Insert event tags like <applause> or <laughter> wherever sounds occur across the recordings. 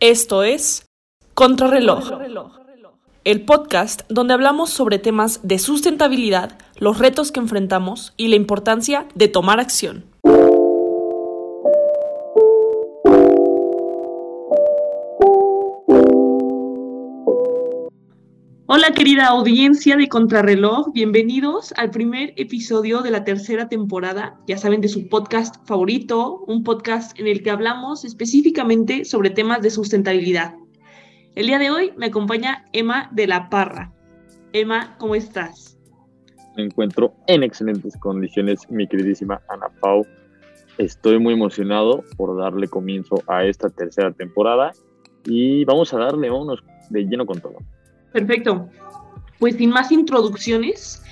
Esto es Contrarreloj, el podcast donde hablamos sobre temas de sustentabilidad, los retos que enfrentamos y la importancia de tomar acción. Hola querida audiencia de Contrarreloj, bienvenidos al primer episodio de la tercera temporada, ya saben, de su podcast favorito, un podcast en el que hablamos específicamente sobre temas de sustentabilidad. El día de hoy me acompaña Emma de la Parra. Emma, ¿cómo estás? Me encuentro en excelentes condiciones, mi queridísima Ana Pau. Estoy muy emocionado por darle comienzo a esta tercera temporada y vamos a darle, vámonos de lleno con todo. Perfecto. Pues sin más introducciones,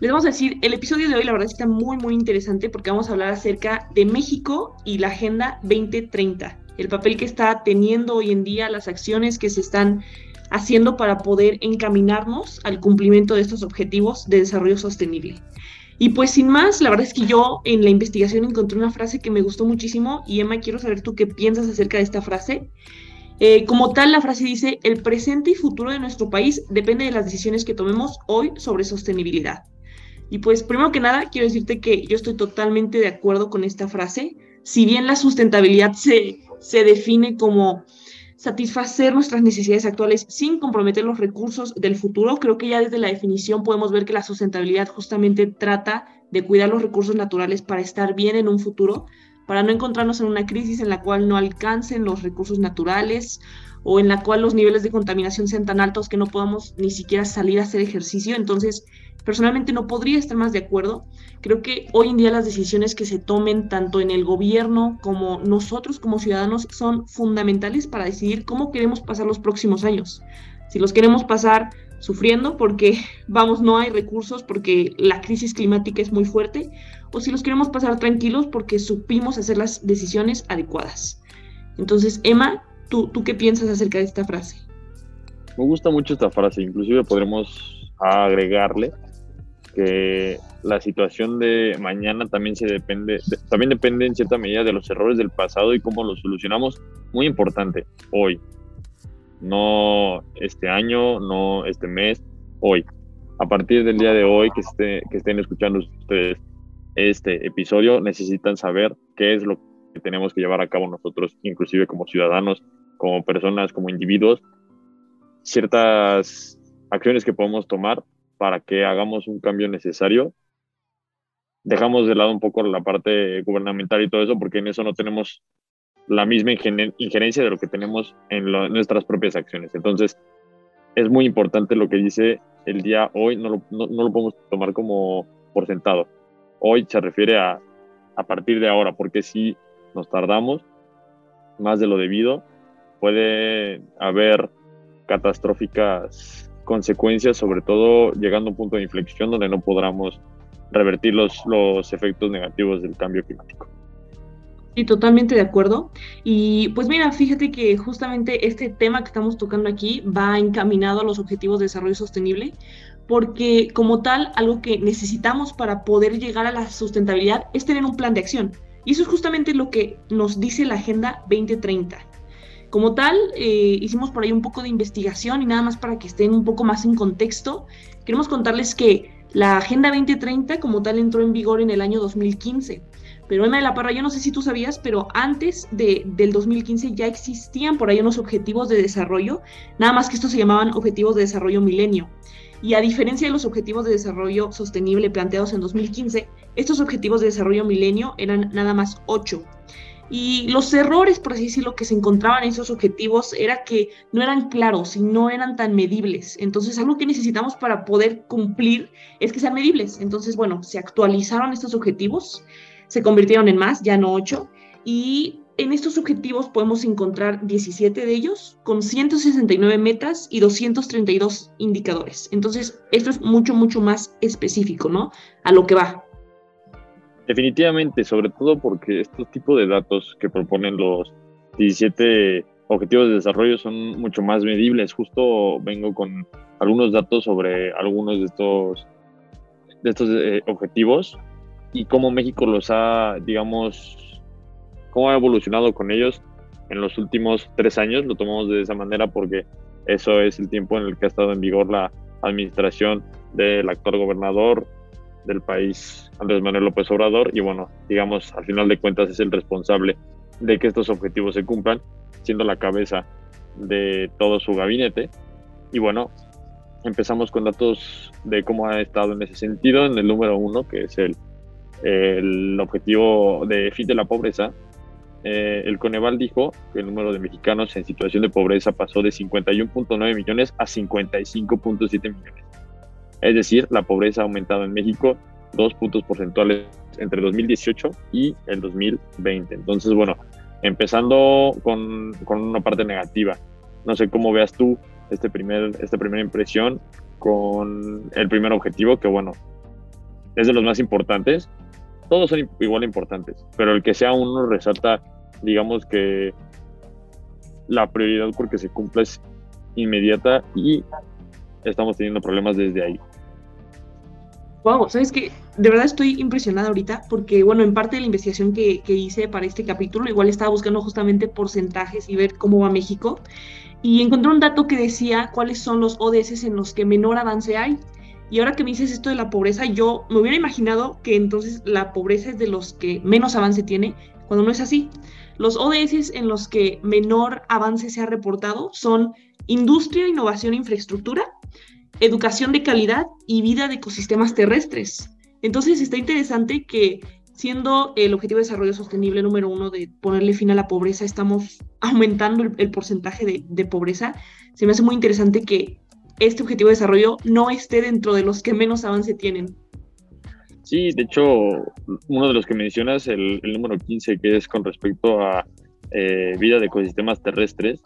les vamos a decir, el episodio de hoy la verdad está muy, muy interesante porque vamos a hablar acerca de México y la Agenda 2030, el papel que está teniendo hoy en día, las acciones que se están haciendo para poder encaminarnos al cumplimiento de estos objetivos de desarrollo sostenible. Y pues sin más, la verdad es que yo en la investigación encontré una frase que me gustó muchísimo y Emma, quiero saber tú qué piensas acerca de esta frase. Eh, como tal, la frase dice, el presente y futuro de nuestro país depende de las decisiones que tomemos hoy sobre sostenibilidad. Y pues, primero que nada, quiero decirte que yo estoy totalmente de acuerdo con esta frase. Si bien la sustentabilidad se, se define como satisfacer nuestras necesidades actuales sin comprometer los recursos del futuro, creo que ya desde la definición podemos ver que la sustentabilidad justamente trata de cuidar los recursos naturales para estar bien en un futuro, para no encontrarnos en una crisis en la cual no alcancen los recursos naturales o en la cual los niveles de contaminación sean tan altos que no podamos ni siquiera salir a hacer ejercicio. Entonces, personalmente no podría estar más de acuerdo. Creo que hoy en día las decisiones que se tomen tanto en el gobierno como nosotros como ciudadanos son fundamentales para decidir cómo queremos pasar los próximos años. Si los queremos pasar sufriendo porque, vamos, no hay recursos, porque la crisis climática es muy fuerte, o si los queremos pasar tranquilos porque supimos hacer las decisiones adecuadas. Entonces, Emma, ¿tú, tú qué piensas acerca de esta frase? Me gusta mucho esta frase, inclusive podremos agregarle que la situación de mañana también se depende, también depende en cierta medida de los errores del pasado y cómo los solucionamos. Muy importante, hoy, no este año, no este mes, hoy. A partir del día de hoy que, esté, que estén escuchando ustedes este episodio, necesitan saber qué es lo que tenemos que llevar a cabo nosotros, inclusive como ciudadanos, como personas, como individuos, ciertas acciones que podemos tomar para que hagamos un cambio necesario. Dejamos de lado un poco la parte gubernamental y todo eso, porque en eso no tenemos la misma injerencia de lo que tenemos en, nuestras propias acciones. Entonces, es muy importante lo que dice el día hoy, no lo, no, lo podemos tomar como por sentado. Hoy se refiere a, a partir de ahora, porque si nos tardamos más de lo debido, puede haber catastróficas consecuencias, sobre todo llegando a un punto de inflexión donde no podamos revertir los, los efectos negativos del cambio climático. Sí, totalmente de acuerdo. Y pues mira, fíjate que justamente este tema que estamos tocando aquí va encaminado a los objetivos de desarrollo sostenible, porque como tal, algo que necesitamos para poder llegar a la sustentabilidad es tener un plan de acción. Y eso es justamente lo que nos dice la Agenda 2030. Como tal, eh, hicimos por ahí un poco de investigación y nada más para que estén un poco más en contexto, queremos contarles que la Agenda 2030 como tal entró en vigor en el año 2015 pero Emma de la Parra, yo no sé si tú sabías, pero antes de, del 2015 ya existían por ahí unos objetivos de desarrollo, nada más que estos se llamaban objetivos de desarrollo milenio. Y a diferencia de los objetivos de desarrollo sostenible planteados en 2015, estos objetivos de desarrollo milenio eran nada más ocho. Y los errores, por así decirlo, que se encontraban en esos objetivos era que no eran claros y no eran tan medibles. Entonces, algo que necesitamos para poder cumplir es que sean medibles. Entonces, bueno, se actualizaron estos objetivos se convirtieron en más, ya no 8, y en estos objetivos podemos encontrar 17 de ellos con 169 metas y 232 indicadores. Entonces, esto es mucho, mucho más específico, ¿no? A lo que va. Definitivamente, sobre todo porque estos tipos de datos que proponen los 17 objetivos de desarrollo son mucho más medibles. Justo vengo con algunos datos sobre algunos de estos, de estos eh, objetivos y cómo México los ha, digamos, cómo ha evolucionado con ellos. en los últimos tres años, lo tomamos de esa manera porque eso es el tiempo en el que ha estado en vigor la administración del actual gobernador del país, Andrés Manuel López Obrador, y bueno, digamos, al final de cuentas es el responsable de que estos objetivos se cumplan, siendo la cabeza de todo su gabinete. Y bueno, empezamos con datos de cómo ha estado en ese sentido. En el número uno, que es el, el objetivo de fin de la pobreza, eh, el Coneval dijo que el número de mexicanos en situación de pobreza pasó de 51.9 millones a 55.7 millones. Es decir, la pobreza ha aumentado en México dos puntos porcentuales entre 2018 y el 2020. Entonces, bueno, empezando con, con una parte negativa. No sé cómo veas tú este primer, esta primera impresión con el primer objetivo, que bueno, es de los más importantes. Todos son igual importantes, pero el que sea uno resalta, digamos que la prioridad porque se cumple es inmediata y estamos teniendo problemas desde ahí. Wow, sabes que de verdad estoy impresionada ahorita porque, bueno, en parte de la investigación que, que, hice para este capítulo, igual estaba buscando justamente porcentajes y ver cómo va México y encontré un dato que decía cuáles son los ODS en los que menor avance hay. Y ahora que me dices esto de la pobreza, yo me hubiera imaginado que entonces la pobreza es de los que menos avance tiene, cuando no es así. Los ODS en los que menor avance se ha reportado son industria, innovación infraestructura, educación de calidad y vida de ecosistemas terrestres. Entonces está interesante que siendo el objetivo de desarrollo sostenible número uno de ponerle fin a la pobreza, estamos aumentando el, porcentaje de, pobreza. Se me hace muy interesante que este objetivo de desarrollo no esté dentro de los que menos avance tienen. Sí, de hecho, uno de los que mencionas, el, número 15, que es con respecto a eh, vida de ecosistemas terrestres,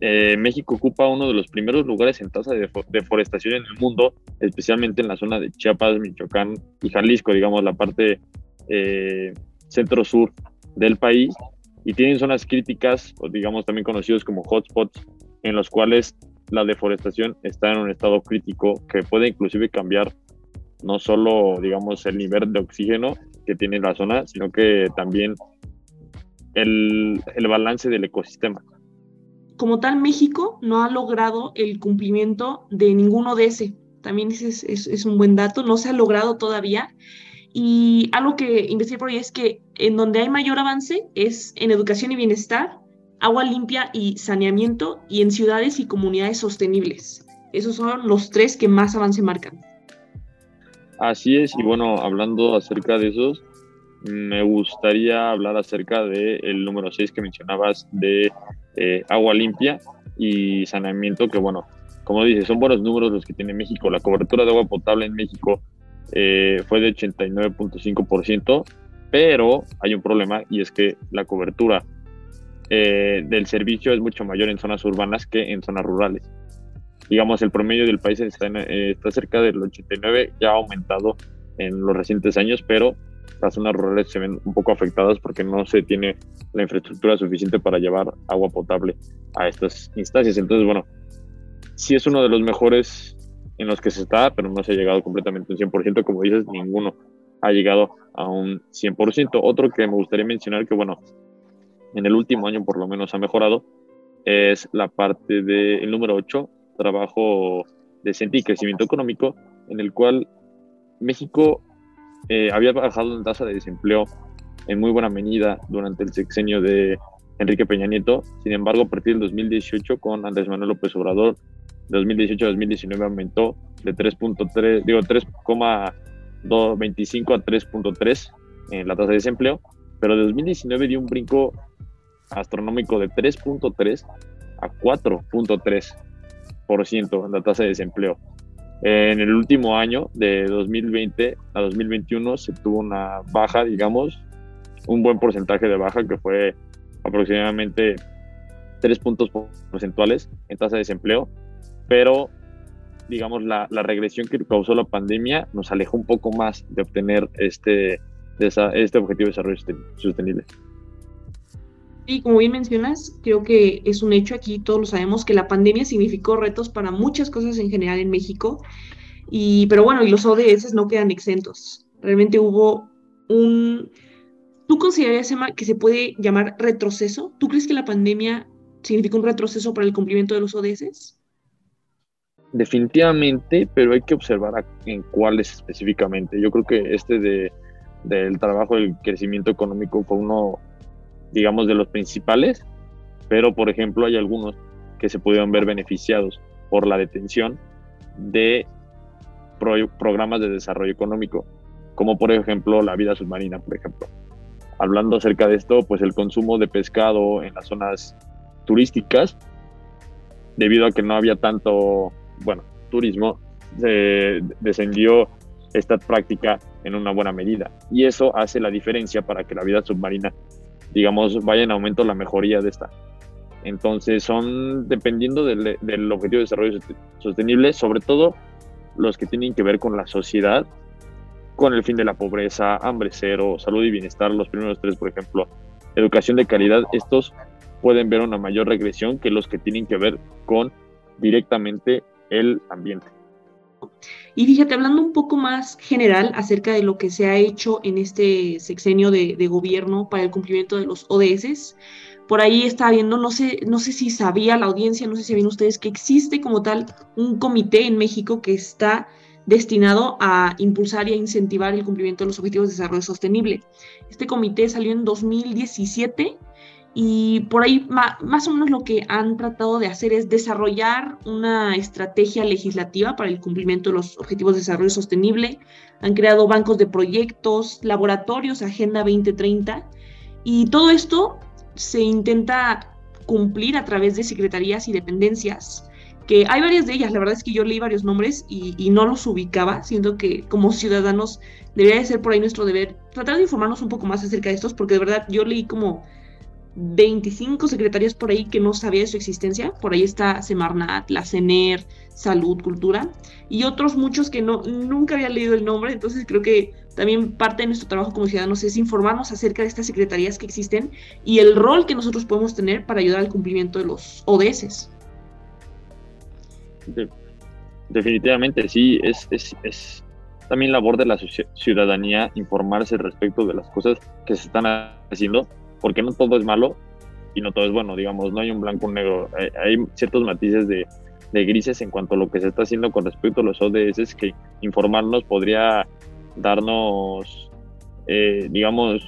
eh, México ocupa uno de los primeros lugares en tasa de deforestación en el mundo, especialmente en la zona de Chiapas, Michoacán y Jalisco, digamos, la parte eh, centro-sur del país y tienen zonas críticas, o digamos también conocidos como hotspots, en los cuales la deforestación está en un estado crítico que puede inclusive cambiar no solo, digamos, el nivel de oxígeno que tiene la zona, sino que también el, el balance del ecosistema. Como tal, México no ha logrado el cumplimiento de ninguno de ese. También es, es, es un buen dato, no se ha logrado todavía. Y algo que investigué por ahí es que en donde hay mayor avance es en educación y bienestar, agua limpia y saneamiento y en ciudades y comunidades sostenibles. Esos son los tres que más avance marcan. Así es, y bueno, hablando acerca de esos, me gustaría hablar acerca del número 6 que mencionabas de eh, agua limpia y saneamiento, que bueno, como dices, son buenos números los que tiene México. La cobertura de agua potable en México eh, fue de 89.5%, pero hay un problema y es que la cobertura eh, del servicio es mucho mayor en zonas urbanas que en zonas rurales. Digamos, el promedio del país está, eh, está cerca del 89, ya ha aumentado en los recientes años, pero las zonas rurales se ven un poco afectadas porque no se tiene la infraestructura suficiente para llevar agua potable a estas instancias. Entonces, bueno, sí es uno de los mejores en los que se está, pero no se ha llegado completamente un 100%, como dices, ninguno ha llegado a un 100%. Otro que me gustaría mencionar que, bueno, en el último año por lo menos ha mejorado, es la parte del número 8, trabajo decente y crecimiento económico, en el cual México eh, había bajado en tasa de desempleo en muy buena medida durante el sexenio de Enrique Peña Nieto. Sin embargo, a partir del 2018, con Andrés Manuel López Obrador, 2018 2019 aumentó de 3.3, digo 3,25 a 3.3 en la tasa de desempleo, pero de 2019 dio un brinco astronómico de 3.3 a 4.3% en la tasa de desempleo. En el último año, de 2020 a 2021, se tuvo una baja, digamos, un buen porcentaje de baja que fue aproximadamente 3 puntos porcentuales en tasa de desempleo, pero digamos la, regresión que causó la pandemia nos alejó un poco más de obtener este, de este objetivo de desarrollo sostenible. Y como bien mencionas, creo que es un hecho aquí, todos lo sabemos, que la pandemia significó retos para muchas cosas en general en México, y, pero bueno, y los ODS no quedan exentos. Realmente hubo un ¿Tú considerarías, Emma, que se puede llamar retroceso? ¿Tú crees que la pandemia significa un retroceso para el cumplimiento de los ODS? Definitivamente, pero hay que observar en cuáles específicamente. Yo creo que este de, del trabajo del crecimiento económico fue uno, digamos, de los principales, pero por ejemplo hay algunos que se pudieron ver beneficiados por la detención de programas de desarrollo económico, como por ejemplo la vida submarina, por ejemplo. Hablando acerca de esto, pues el consumo de pescado en las zonas turísticas, debido a que no había tanto, bueno, turismo, descendió esta práctica en una buena medida. Y eso hace la diferencia para que la vida submarina, digamos, vaya en aumento la mejoría de esta. Entonces son, dependiendo del, del objetivo de desarrollo sostenible, sobre todo los que tienen que ver con la sociedad, con el fin de la pobreza, hambre cero, salud y bienestar, los primeros tres, por ejemplo, educación de calidad, estos pueden ver una mayor regresión que los que tienen que ver con directamente el ambiente. Y fíjate, hablando un poco más general acerca de lo que se ha hecho en este sexenio de, gobierno para el cumplimiento de los ODS, por ahí estaba viendo, no sé, no sé si sabía la audiencia, no sé si sabían ustedes que existe como tal un comité en México que está destinado a impulsar y a incentivar el cumplimiento de los objetivos de desarrollo sostenible. Este comité salió en 2017 y por ahí más o menos lo que han tratado de hacer es desarrollar una estrategia legislativa para el cumplimiento de los objetivos de desarrollo sostenible. Han creado bancos de proyectos, laboratorios, Agenda 2030 y todo esto se intenta cumplir a través de secretarías y dependencias, que hay varias de ellas, la verdad es que yo leí varios nombres y, no los ubicaba, siento que como ciudadanos debería de ser por ahí nuestro deber tratar de informarnos un poco más acerca de estos, porque de verdad yo leí como 25 secretarías por ahí que no sabía de su existencia. Por ahí está Semarnat, la CENER, Salud, Cultura, y otros muchos que no, nunca había leído el nombre. Entonces creo que también parte de nuestro trabajo como ciudadanos es informarnos acerca de estas secretarías que existen y el rol que nosotros podemos tener para ayudar al cumplimiento de los ODS. definitivamente, sí, es, es, es también labor de la ciudadanía informarse respecto de las cosas que se están haciendo porque no todo es malo y no todo es bueno, digamos, no hay un blanco o negro, hay, ciertos matices de, grises en cuanto a lo que se está haciendo con respecto a los ODS que informarnos podría darnos, eh, digamos,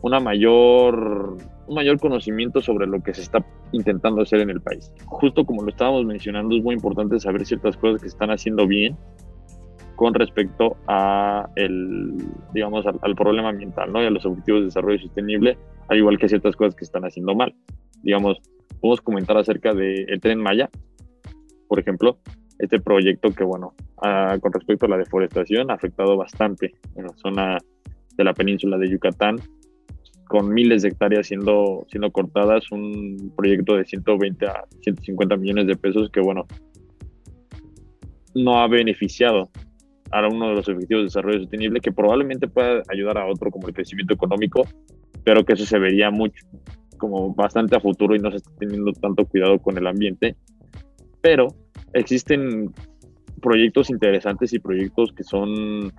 una mayor, un mayor conocimiento sobre lo que se está intentando hacer en el país. Justo como lo estábamos mencionando, es muy importante saber ciertas cosas que se están haciendo bien con respecto a el, digamos, al, problema ambiental, ¿no? Y a los objetivos de desarrollo sostenible, al igual que ciertas cosas que están haciendo mal. Digamos, podemos comentar acerca del Tren Maya, por ejemplo, este proyecto que, bueno, con respecto a la deforestación ha afectado bastante en la zona de la península de Yucatán, con miles de hectáreas siendo, siendo cortadas, un proyecto de 120 a 150 millones de pesos que, bueno, no ha beneficiado a uno de los objetivos de desarrollo sostenible que probablemente pueda ayudar a otro como el crecimiento económico, pero que eso se vería mucho como bastante a futuro y no se está teniendo tanto cuidado con el ambiente. Pero existen proyectos interesantes y proyectos que son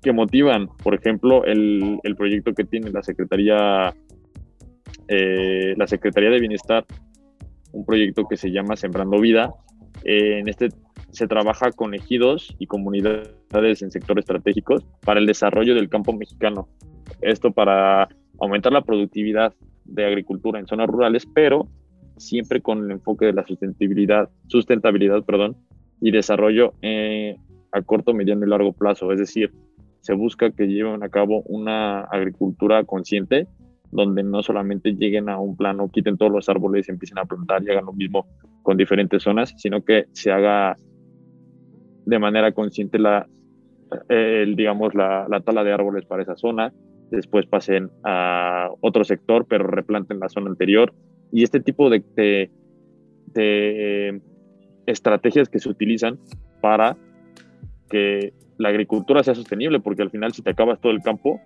que motivan, por ejemplo, el, el proyecto que tiene la Secretaría eh, la Secretaría de Bienestar, un proyecto que se llama Sembrando Vida. Eh, en este se trabaja con ejidos y comunidades en sectores estratégicos para el desarrollo del campo mexicano. Esto para aumentar la productividad de agricultura en zonas rurales, pero siempre con el enfoque de la sustentabilidad, sustentabilidad perdón, y desarrollo eh, a corto, mediano y largo plazo. Es decir, se busca que lleven a cabo una agricultura consciente donde no solamente lleguen a un plano, quiten todos los árboles y empiecen a plantar y hagan lo mismo con diferentes zonas, sino que se haga de manera consciente la, el, digamos, la, la, tala de árboles para esa zona, después pasen a otro sector, pero replanten la zona anterior. Y este tipo de, de, de estrategias que se utilizan para que la agricultura sea sostenible, porque al final si te acabas todo el campo,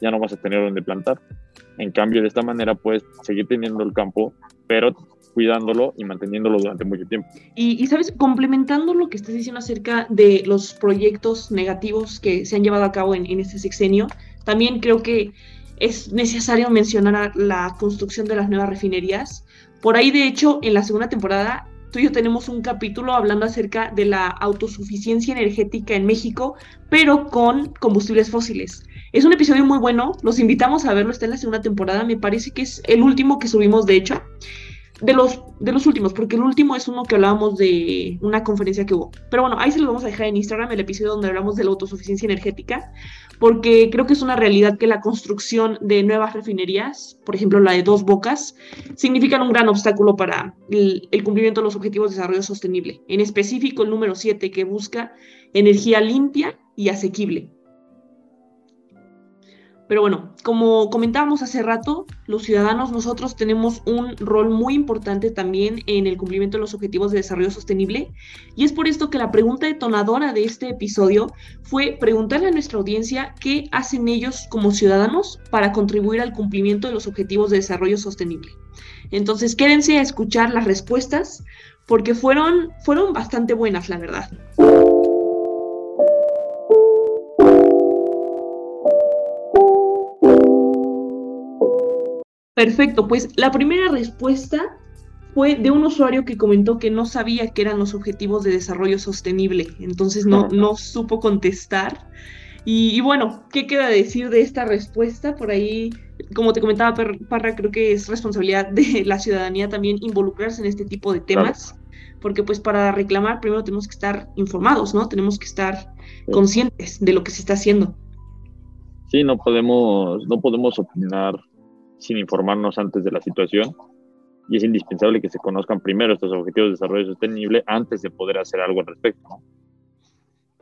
ya no vas a tener donde plantar. En cambio, de esta manera puedes seguir teniendo el campo, pero cuidándolo y manteniéndolo durante mucho tiempo. Y, sabes, complementando lo que estás diciendo acerca de los proyectos negativos que se han llevado a cabo en, en este sexenio, También creo que es necesario mencionar la construcción de las nuevas refinerías. Por ahí, de hecho, en la segunda temporada, tú y yo tenemos un capítulo hablando acerca de la autosuficiencia energética en México, pero con combustibles fósiles. Es un episodio muy bueno, los invitamos a verlo, está en la segunda temporada, me parece que es el último que subimos, de hecho de los, de los últimos, porque el último es uno que hablábamos de una conferencia que hubo. Pero bueno, ahí se lo vamos a dejar en Instagram, el episodio donde hablamos de la autosuficiencia energética, porque creo que es una realidad que la construcción de nuevas refinerías, por ejemplo la de Dos Bocas, significan un gran obstáculo para el, el cumplimiento de los objetivos de desarrollo sostenible, en específico el número 7, que busca energía limpia y asequible. Pero bueno, como comentábamos hace rato, los ciudadanos nosotros tenemos un rol muy importante también en el cumplimiento de los objetivos de desarrollo sostenible y es por esto que la pregunta detonadora de este episodio fue preguntarle a nuestra audiencia qué hacen ellos como ciudadanos para contribuir al cumplimiento de los objetivos de desarrollo sostenible. Entonces, quédense a escuchar las respuestas porque fueron, fueron bastante buenas, la verdad. Perfecto, pues la primera respuesta fue de un usuario que comentó que no sabía qué eran los objetivos de desarrollo sostenible, entonces no, no supo contestar. Y, bueno, ¿qué queda decir de esta respuesta? Por ahí, como te comentaba Parra, creo que es responsabilidad de la ciudadanía también involucrarse en este tipo de temas, porque pues para reclamar primero tenemos que estar informados, ¿no? Tenemos que estar conscientes de lo que se está haciendo. Sí, no podemos, no podemos opinar sin informarnos antes de la situación y es indispensable que se conozcan primero estos objetivos de desarrollo sostenible antes de poder hacer algo al respecto.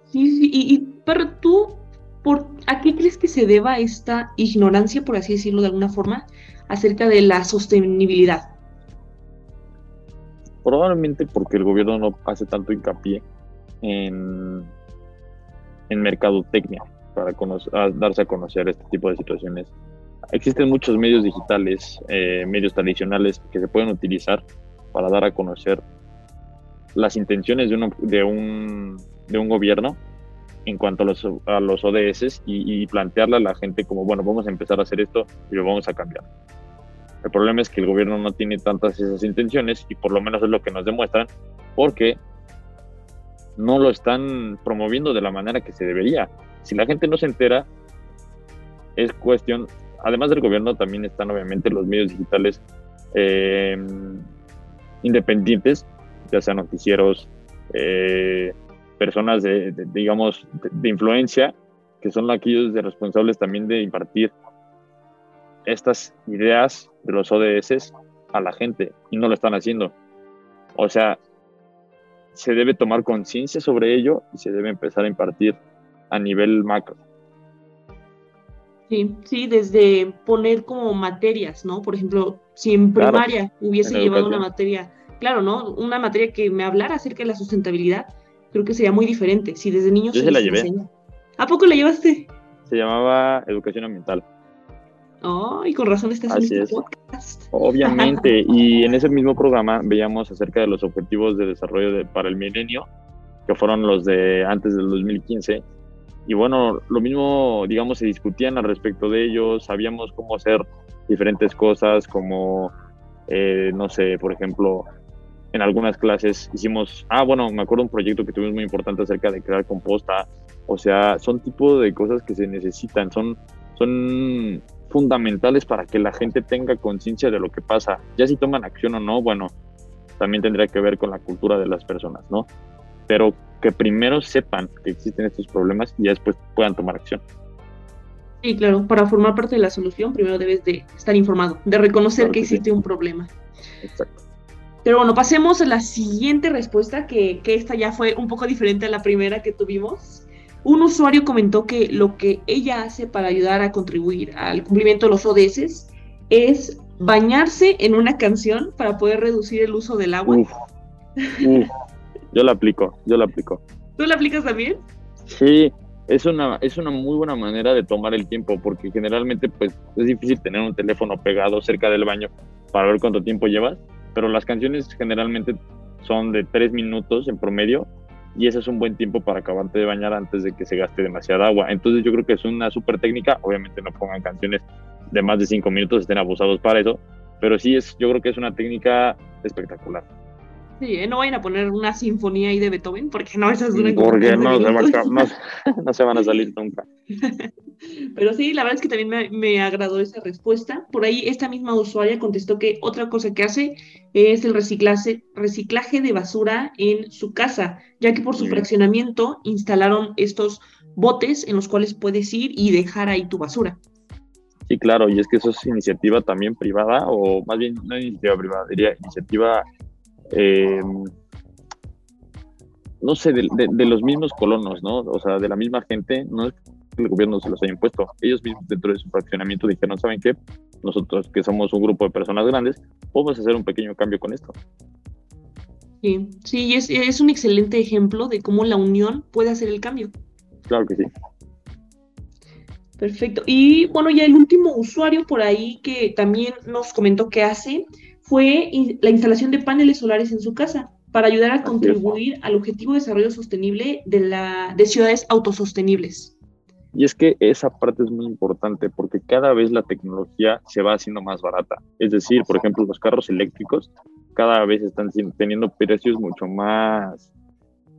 Sí, sí, y, pero tú, ¿por, ¿a qué crees que se deba esta ignorancia, por así decirlo de alguna forma, acerca de la sostenibilidad? Probablemente porque el gobierno no hace tanto hincapié en, en mercadotecnia para darse a conocer este tipo de situaciones existen muchos medios digitales, eh, medios tradicionales que se pueden utilizar para dar a conocer las intenciones de, de, un, de un gobierno en cuanto a los, a los ODS y, plantearle a la gente como, bueno, vamos a empezar a hacer esto y lo vamos a cambiar. El problema es que el gobierno no tiene tantas esas intenciones y por lo menos es lo que nos demuestran porque no lo están promoviendo de la manera que se debería. Si la gente no se entera, es cuestión además del gobierno, también están obviamente los medios digitales eh, independientes, ya sean noticieros, eh, personas de, digamos, de, influencia, que son aquellos de responsables también de impartir estas ideas de los ODS a la gente y no lo están haciendo. O sea, se debe tomar conciencia sobre ello y se debe empezar a impartir a nivel macro. Sí, sí, desde poner como materias, ¿no? Por ejemplo, si en primaria hubiese llevado una materia, claro, ¿no? Una materia que me hablara acerca de la sustentabilidad, creo que sería muy diferente. Si desde niños Yo se, la llevé. ¿A poco la llevaste? Se llamaba educación ambiental. Oh, y con razón estás en este podcast. Obviamente, <laughs> y en ese mismo programa veíamos acerca de los objetivos de desarrollo para el milenio, que fueron los de antes del 2015, y bueno, lo mismo, digamos, se discutían al respecto de ellos, sabíamos cómo hacer diferentes cosas, como, eh, no sé, por ejemplo, en algunas clases hicimos, ah, bueno, me acuerdo un proyecto que tuvimos muy importante acerca de crear composta, o sea, son tipo de cosas que se necesitan, son, son fundamentales para que la gente tenga conciencia de lo que pasa, ya si toman acción o no, bueno, también tendría que ver con la cultura de las personas, ¿no? Pero que primero sepan que existen estos problemas y después puedan tomar acción. Sí, claro, para formar parte de la solución primero debes de estar informado, de reconocer que, existe un problema. Exacto. Pero bueno, pasemos a la siguiente respuesta, que, que esta ya fue un poco diferente a la primera que tuvimos. Un usuario comentó que lo que ella hace para ayudar a contribuir al cumplimiento de los ODS es bañarse en una canción para poder reducir el uso del agua. Yo la aplico, yo la aplico. ¿Tú la aplicas también? Sí, es una, es una muy buena manera de tomar el tiempo, porque generalmente pues es difícil tener un teléfono pegado cerca del baño para ver cuánto tiempo llevas, pero las canciones generalmente son de tres minutos en promedio y ese es un buen tiempo para acabarte de bañar antes de que se gaste demasiada agua. Entonces yo creo que es una súper técnica, obviamente no pongan canciones de más de cinco minutos, estén abusados para eso, pero sí es, yo creo que es una técnica espectacular. Sí, ¿eh? no vayan a poner una sinfonía ahí de Beethoven, porque no, esas duran Porque no, no, se van a salir <laughs> nunca. Pero sí, la verdad es que también me, me, agradó esa respuesta. Por ahí esta misma usuaria contestó que otra cosa que hace es el reciclaje, reciclaje de basura en su casa, ya que por su fraccionamiento instalaron estos botes en los cuales puedes ir y dejar ahí tu basura. Sí, claro, y es que eso es iniciativa también privada, o más bien no iniciativa privada, diría iniciativa eh, no sé, de, los mismos colonos, ¿no? O sea, de la misma gente, no es que el gobierno se los haya impuesto. Ellos mismos dentro de su fraccionamiento dijeron, ¿saben qué? Nosotros que somos un grupo de personas grandes, podemos hacer un pequeño cambio con esto. Sí, sí, es, es un excelente ejemplo de cómo la unión puede hacer el cambio. Claro que sí. Perfecto. Y bueno, ya el último usuario por ahí que también nos comentó que hace fue la instalación de paneles solares en su casa para ayudar a contribuir al objetivo de desarrollo sostenible de, la, de ciudades autosostenibles. Y es que esa parte es muy importante porque cada vez la tecnología se va haciendo más barata. Es decir, por ejemplo, los carros eléctricos cada vez están teniendo precios mucho más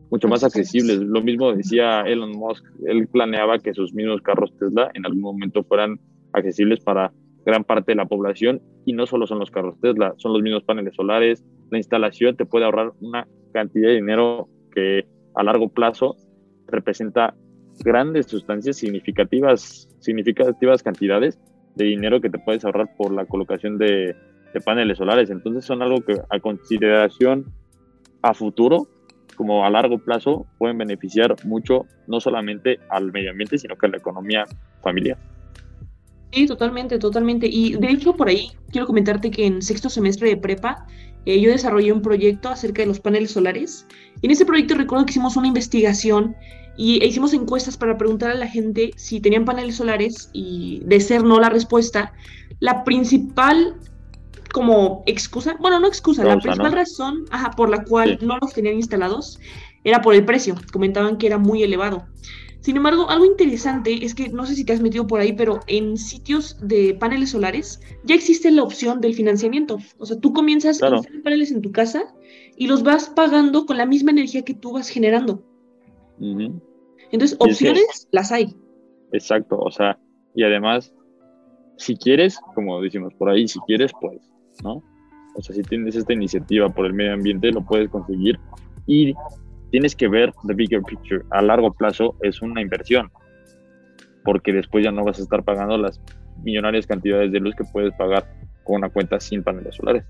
mucho más accesibles. Lo mismo decía Elon Musk, él planeaba que sus mismos carros Tesla en algún momento fueran accesibles para gran parte de la población y no solo son los carros Tesla, son los mismos paneles solares, la instalación te puede ahorrar una cantidad de dinero que a largo plazo representa grandes sustancias significativas, significativas cantidades de dinero que te puedes ahorrar por la colocación de, de paneles solares. Entonces son algo que a consideración a futuro como a largo plazo pueden beneficiar mucho no solamente al medio ambiente, sino que a la economía familiar. Sí, totalmente, totalmente. Y de hecho, por ahí quiero comentarte que en sexto semestre de prepa eh, yo desarrollé un proyecto acerca de los paneles solares. Y en ese proyecto recuerdo que hicimos una investigación y e hicimos encuestas para preguntar a la gente si tenían paneles solares y de ser no la respuesta, la principal como excusa, bueno, no excusa, la principal razón ajá, por la cual no los tenían instalados era por el precio. Comentaban que era muy elevado. Sin embargo, algo interesante es que no sé si te has metido por ahí, pero en sitios de paneles solares ya existe la opción del financiamiento. O sea, tú comienzas a instalar paneles en tu casa y los vas pagando con la misma energía que tú vas generando. Entonces, opciones las hay. Exacto, o sea, y además, si quieres, como decimos por ahí, si quieres, pues, ¿no? O sea, si tienes esta iniciativa por el medio ambiente, lo puedes conseguir. Y tienes que ver the bigger picture. A largo plazo es una inversión, porque después ya no vas a estar pagando las millonarias cantidades de luz que puedes pagar con una cuenta sin paneles solares.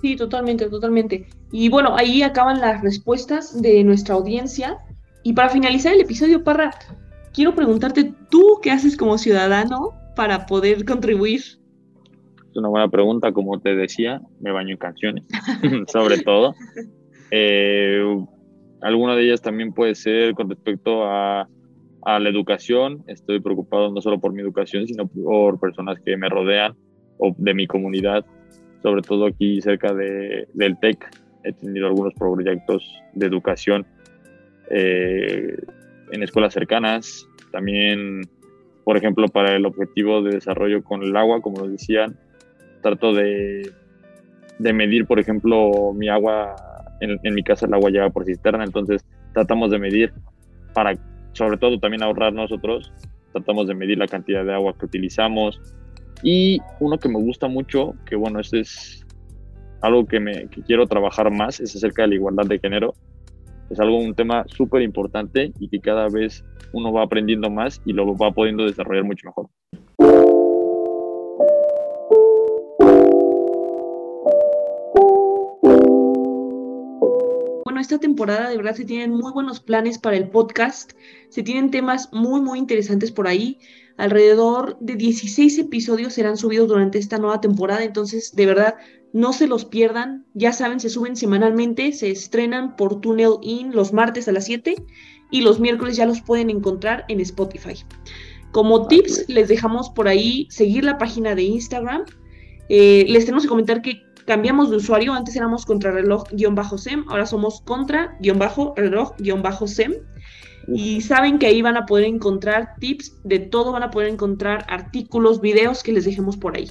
Sí, totalmente, totalmente. Y bueno, ahí acaban las respuestas de nuestra audiencia. Y para finalizar el episodio, Parra, quiero preguntarte, ¿tú qué haces como ciudadano para poder contribuir? Es una buena pregunta, como te decía, me baño en canciones, <laughs> sobre todo. Eh, alguna de ellas también puede ser con respecto a, a, la educación. Estoy preocupado no solo por mi educación, sino por personas que me rodean o de mi comunidad, sobre todo aquí cerca de, del TEC. He tenido algunos proyectos de educación eh, en escuelas cercanas. También, por ejemplo, para el objetivo de desarrollo con el agua, como lo decían, trato de, de medir, por ejemplo, mi agua en, mi casa el agua llega por cisterna, entonces tratamos de medir para, sobre todo también ahorrar nosotros, tratamos de medir la cantidad de agua que utilizamos. Y uno que me gusta mucho, que bueno, este es algo que, me, que quiero trabajar más, es acerca de la igualdad de género. Es algo, un tema súper importante y que cada vez uno va aprendiendo más y lo va pudiendo desarrollar mucho mejor. Esta temporada de verdad se tienen muy buenos planes para el podcast, se tienen temas muy, muy interesantes por ahí. Alrededor de 16 episodios serán subidos durante esta nueva temporada, entonces de verdad no se los pierdan. Ya saben, se suben semanalmente, se estrenan por Tunnel In los martes a las 7 y los miércoles ya los pueden encontrar en Spotify. Como tips, les dejamos por ahí seguir la página de Instagram. Eh, les tenemos que comentar que cambiamos de usuario, antes éramos contrarreloj-sem, ahora somos contra-reloj-sem. Y saben que ahí van a poder encontrar tips de todo, van a poder encontrar artículos, videos que les dejemos por ahí.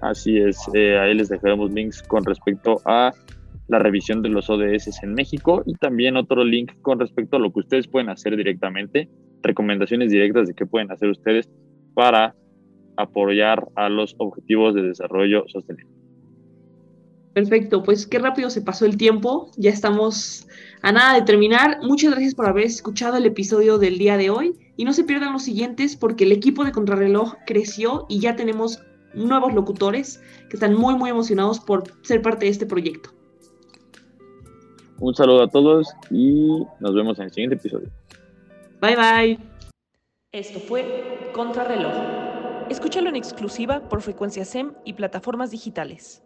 Así es, eh, ahí les dejaremos links con respecto a la revisión de los ODS en México y también otro link con respecto a lo que ustedes pueden hacer directamente, recomendaciones directas de qué pueden hacer ustedes para apoyar a los objetivos de desarrollo sostenible. Perfecto, pues qué rápido se pasó el tiempo, ya estamos a nada de terminar. Muchas gracias por haber escuchado el episodio del día de hoy y no se pierdan los siguientes porque el equipo de Contrarreloj creció y ya tenemos nuevos locutores que están muy muy emocionados por ser parte de este proyecto. Un saludo a todos y nos vemos en el siguiente episodio. Bye bye. Esto fue Contrarreloj. Escúchalo en exclusiva por Frecuencia SEM y plataformas digitales.